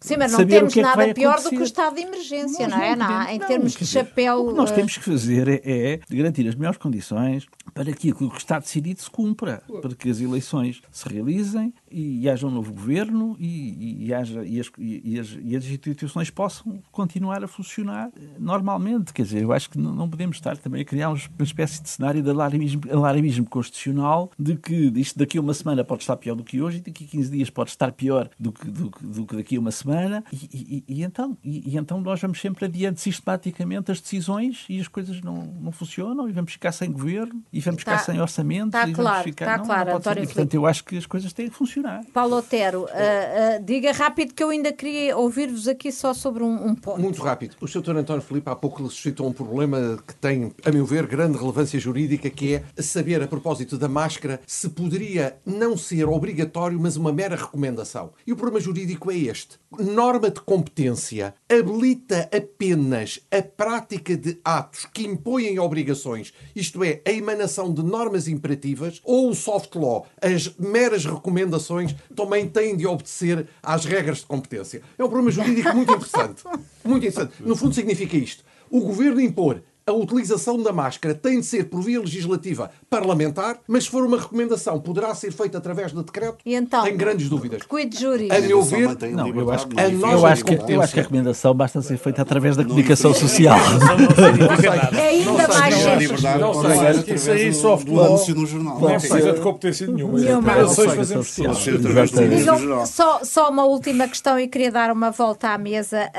Sim, mas não temos é nada pior do que o estado de emergência, nós não é? Não, em termos de chapéu. O que nós temos que fazer é, é garantir as melhores condições para que aquilo que está decidido se cumpra, para que as eleições se realizem e, e haja um novo governo e, e, e haja, e, as, e, as, e as instituições possam continuar a funcionar normalmente. Quer dizer, eu acho que não, não podemos estar também a criar uma espécie de cenário de alarmismo, alarmismo constitucional de que isto daqui a uma semana pode estar pior do que hoje e daqui a 15 dias pode estar pior do que, do, do que daqui a uma semana e, e, e então, e, então nós vamos sempre adiante sistematicamente as decisões e as coisas não, não funcionam e vamos ficar sem governo e vamos ficar tá, sem orçamento. Está claro, ficar, está não, claro, não António Portanto, eu acho que as coisas têm que funcionar. Paulo Otero, uh, uh, diga rápido que eu ainda queria ouvir-vos aqui só sobre um, um, ponto. Muito rápido. O Sr. António Filipe há pouco suscitou um problema que tem, a meu ver, grande relevância jurídica, que é saber, a propósito da máscara, se poderia não ser obrigatório, mas uma mera recomendação. E o problema jurídico é este. Norma de competência habilita apenas a prática de atos que impõem obrigações, isto é, a emanação de normas imperativas, ou o soft law, as meras recomendações, também têm de obedecer às regras de competência. É um problema jurídico muito interessante. Muito interessante. No fundo, significa isto. O governo impor a utilização da máscara tem de ser por via legislativa parlamentar, mas se for uma recomendação, poderá ser feita através de decreto? E então, Tenho grandes dúvidas. Cuide jurídico. A meu ver, não, eu acho que, a eu acho que, eu acho que a recomendação basta ser feita através da comunicação social. É ainda mais Não sei, isso aí só anúncio no jornal. Não precisa de competência nenhuma. Só uma última questão e queria dar uma volta à mesa.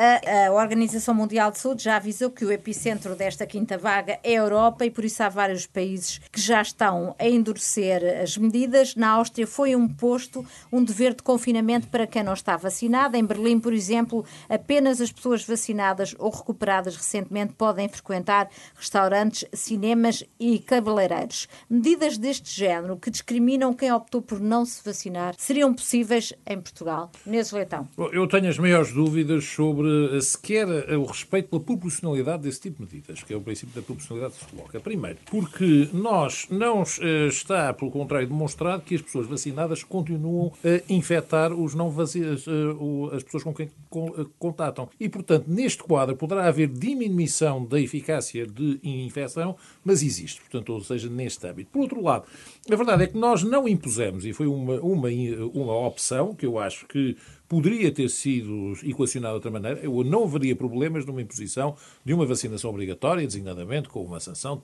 A Organização Mundial de Saúde já avisou que o epicentro desta quinta vaga é a Europa e por isso há vários países que já estão a endurecer as medidas. Na Áustria foi um posto um dever de confinamento para quem não está vacinado. Em Berlim, por exemplo, apenas as pessoas vacinadas ou recuperadas recentemente podem frequentar restaurantes, cinemas e cabeleireiros. Medidas deste género que discriminam quem optou por não se vacinar seriam possíveis em Portugal? Inês Leitão. Eu tenho as maiores dúvidas sobre sequer o respeito pela proporcionalidade desse tipo de medidas, que é o princípio da proporcionalidade se coloca. Primeiro, porque nós não eh, está, pelo contrário, demonstrado que as pessoas vacinadas continuam a infectar os não vacinados, eh, as pessoas com quem eh, contatam. E, portanto, neste quadro poderá haver diminuição da eficácia de infecção, mas existe, portanto, ou seja, neste âmbito. Por outro lado, a verdade é que nós não impusemos, e foi uma, uma, uma opção que eu acho que poderia ter sido equacionado de outra maneira. Eu não haveria problemas numa imposição de uma vacinação obrigatória, designadamente com uma sanção,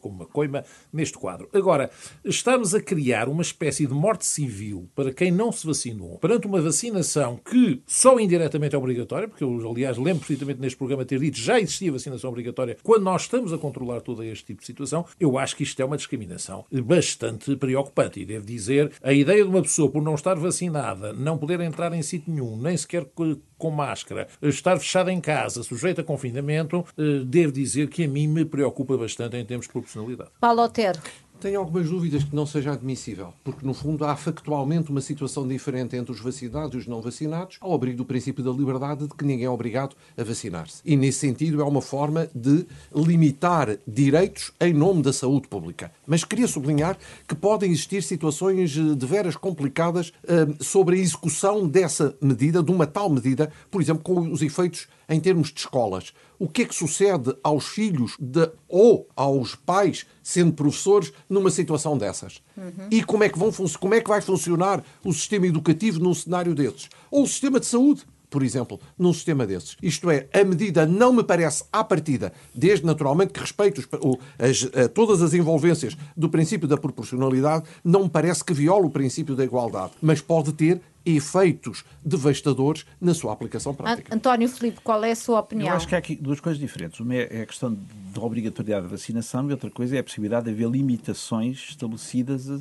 com uma coima, neste quadro. Agora, estamos a criar uma espécie de morte civil para quem não se vacinou, perante uma vacinação que só indiretamente é obrigatória, porque eu, aliás, lembro perfeitamente neste programa ter dito já existia vacinação obrigatória quando nós estamos a controlar todo este tipo de situação. Eu acho que isto é uma discriminação bastante preocupante. E devo dizer, a ideia de uma pessoa, por não estar vacinada, não poder entrar em sítio nenhum, nem sequer com máscara, estar fechado em casa, sujeito a confinamento, eh, devo dizer que a mim me preocupa bastante em termos de proporcionalidade. Paulo Otero. Tenho algumas dúvidas que não seja admissível, porque no fundo há factualmente uma situação diferente entre os vacinados e os não vacinados, ao abrigo do princípio da liberdade de que ninguém é obrigado a vacinar-se. E nesse sentido é uma forma de limitar direitos em nome da saúde pública. Mas queria sublinhar que podem existir situações eh, de veras complicadas uh, sobre a execução dessa medida, de uma tal medida, por exemplo, com os efeitos em termos de escolas. O que é que sucede aos filhos de, ou aos pais, sendo professores, numa situação dessas? Uhum. E como é, que vão, como é que vai funcionar o sistema educativo num cenário desses? Ou o sistema de saúde? por exemplo, num sistema desses. Isto é, a medida não me parece à partida, desde naturalmente que respeito as, a, todas as envolvências do princípio da proporcionalidade, não me parece que viola o princípio da igualdade, mas pode ter efeitos devastadores na sua aplicação prática. António Filipe, qual é a sua opinião? Eu acho que há aqui duas coisas diferentes. Uma é a questão da obrigatoriedade da vacinação e outra coisa é a possibilidade de haver limitações estabelecidas a,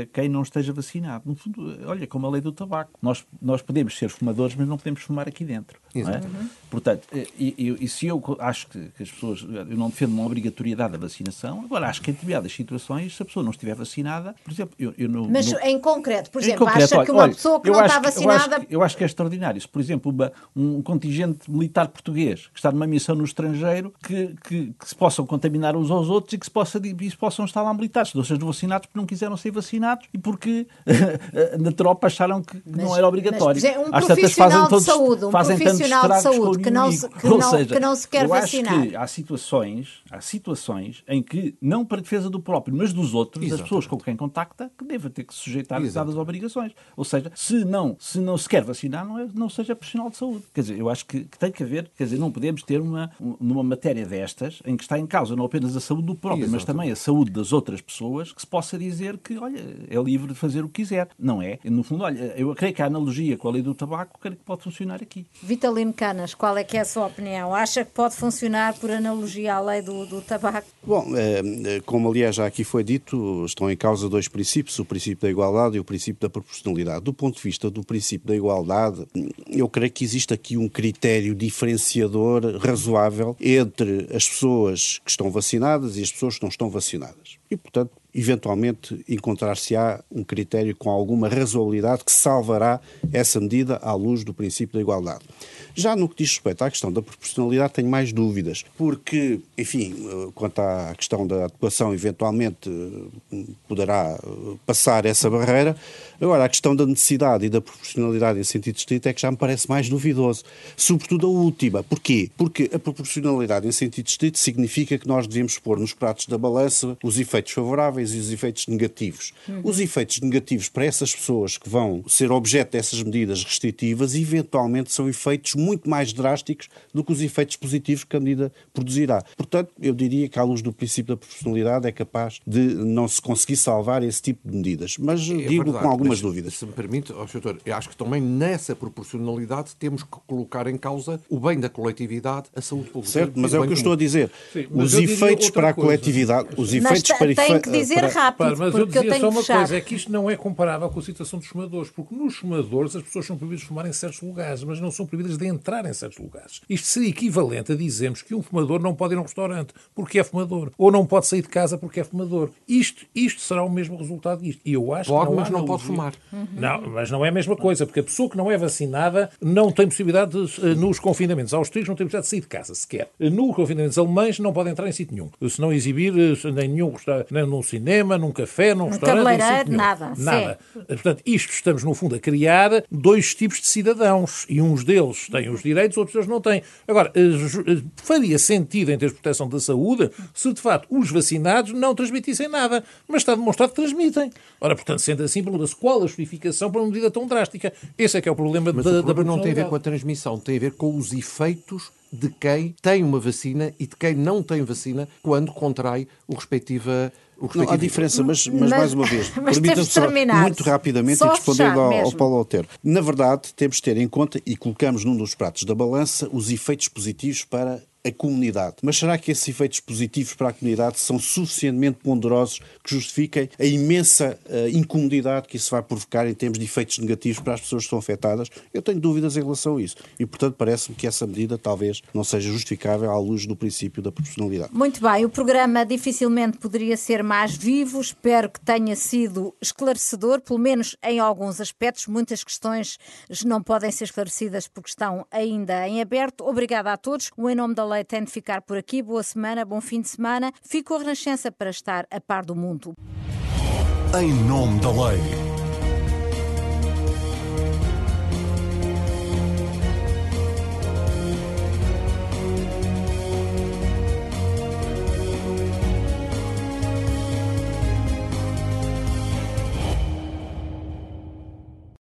a, quem não esteja vacinado. No fundo, olha, como a lei do tabaco. Nós, nós podemos ser fumadores, mas não podemos fumar aqui dentro. Exato. É? Uhum. Portanto, e, e, e, se eu acho que, que, as pessoas. Eu não defendo uma obrigatoriedade da vacinação, agora acho que em determinadas situações, se a pessoa não estiver vacinada, por exemplo, eu, eu não. Mas não, em concreto, por exemplo, concreto, acha olha, que uma olha, pessoa que não está vacinada. Eu acho, eu acho, que é extraordinário. Se, por exemplo, uma, um contingente militar português que está numa missão no estrangeiro, que, que, que se possam contaminar uns aos outros e que se, possa, e se possam estar lá militares, ou seja, vacinados porque não quiseram ser vacinados e porque na tropa acharam que, mas, não era obrigatório. Mas, um Às profissional de saúde, um profissional de saúde que não, se, que, não, seja, que não se quer eu vacinar. Acho que há situações, há situações em que, não para defesa do próprio, mas dos outros, Exatamente. das pessoas com quem contacta, que deva ter que se sujeitar a obrigações. Ou seja, se não, se não se quer vacinar, não, é, não seja profissional de saúde. Quer dizer, eu acho que, que, tem que haver, quer dizer, não podemos ter uma, numa matéria destas, em que está em causa não apenas a saúde do próprio, Exatamente. mas também a saúde das outras pessoas, que se possa dizer que, olha, é livre de fazer o que quiser. Não é? No fundo, olha, eu creio que a analogia com a lei do tabaco, creio que pode funcionar aqui. Vitalino Canas, qual é que é a sua opinião? Acha que pode funcionar por analogia à lei do, do tabaco? Bom, eh, como aliás já aqui foi dito, estão em causa dois princípios, o princípio da igualdade e o princípio da proporcionalidade. Do ponto de vista do princípio da igualdade, eu creio que existe aqui um critério diferenciador razoável entre as pessoas que estão vacinadas e as pessoas que não estão vacinadas. E, portanto, eventualmente encontrar-se-á um critério com alguma razoabilidade que salvará essa medida à luz do princípio da igualdade. Já no que diz respeito à questão da proporcionalidade, tenho mais dúvidas, porque, enfim, eh, quanto à questão da adequação, eventualmente eh, poderá eh, passar essa barreira. Agora, a questão da necessidade e da proporcionalidade em sentido estrito é que já me parece mais duvidoso. Sobretudo a última. Porquê? Porque a proporcionalidade em sentido estrito significa que nós devemos pôr nos pratos da balança os efeitos favoráveis e os efeitos negativos. Uhum. Os efeitos negativos para essas pessoas que vão ser objeto dessas medidas restritivas, eventualmente são efeitos muito mais drásticos do que os efeitos positivos que a medida produzirá. Portanto, eu diria que, à luz do princípio da proporcionalidade, é capaz de não se conseguir salvar esse tipo de medidas. Mas é digo verdade, com algumas dúvidas. Se me permite, oh, doutor, eu acho que também nessa proporcionalidade temos que colocar em causa o bem da coletividade, a saúde pública. Certo, mas é o que eu estou a dizer. Sim, os efeitos para a coletividade, os efeitos mas para... tem que dizer para... rápido, para, Mas eu dizia eu só uma coisa, é que isto não é comparável com a situação dos fumadores, porque nos fumadores as pessoas são proibidas de fumar em certos lugares, mas não são proibidas de entrar em certos lugares. Isto seria equivalente a dizermos que um fumador não pode ir a um restaurante porque é fumador, ou não pode sair de casa porque é fumador. Isto, isto será o mesmo resultado disto. E eu acho pode, que não mas não pode fumar. Uhum. Não, mas não é a mesma coisa, porque a pessoa que não é vacinada não tem possibilidade, de, eh, nos confinamentos austríacos, não tem possibilidade de sair de casa sequer. Nos confinamentos alemães não pode entrar em sítio nenhum. Se não exibir eh, nem nenhum nem num cinema, num café, num um restaurante, nada. Nada. Portanto, isto estamos, no fundo, a criar dois tipos de cidadãos. E uns deles têm os direitos, outros deles não têm. Agora, eh, eh, faria sentido, em termos de proteção da saúde, se de facto os vacinados não transmitissem nada. Mas está demonstrado que transmitem. Ora, portanto, sendo assim, pergunta-se qual a justificação para uma medida tão drástica. Esse é que é o problema Mas da, o problema não tem a ver com a transmissão, tem a ver com os efeitos de quem tem uma vacina e de quem não tem vacina quando contrai o respectiva não, há diferença, mas, mas, mas mais uma vez, permita-me muito rapidamente só e respondendo ao, ao, Paulo Altero. Na verdade, temos de ter em conta, e colocamos num dos pratos da balança, os efeitos positivos para a comunidade. Mas será que esses efeitos positivos para a comunidade são suficientemente ponderosos que justifiquem a imensa uh, incomodidade que isso vai provocar em termos de efeitos negativos para as pessoas que são afetadas? Eu tenho dúvidas em relação a isso. E, portanto, parece-me que essa medida talvez não seja justificável à luz do princípio da proporcionalidade. Muito bem, o programa dificilmente poderia ser mais vivo. Espero que tenha sido esclarecedor, pelo menos em alguns aspectos. Muitas questões não podem ser esclarecidas porque estão ainda em aberto. Obrigada a todos. O Em Nome da Lei tem de ficar por aqui. Boa semana, bom fim de semana. Fico a Renascença para estar a par do mundo. Em Nome da Lei.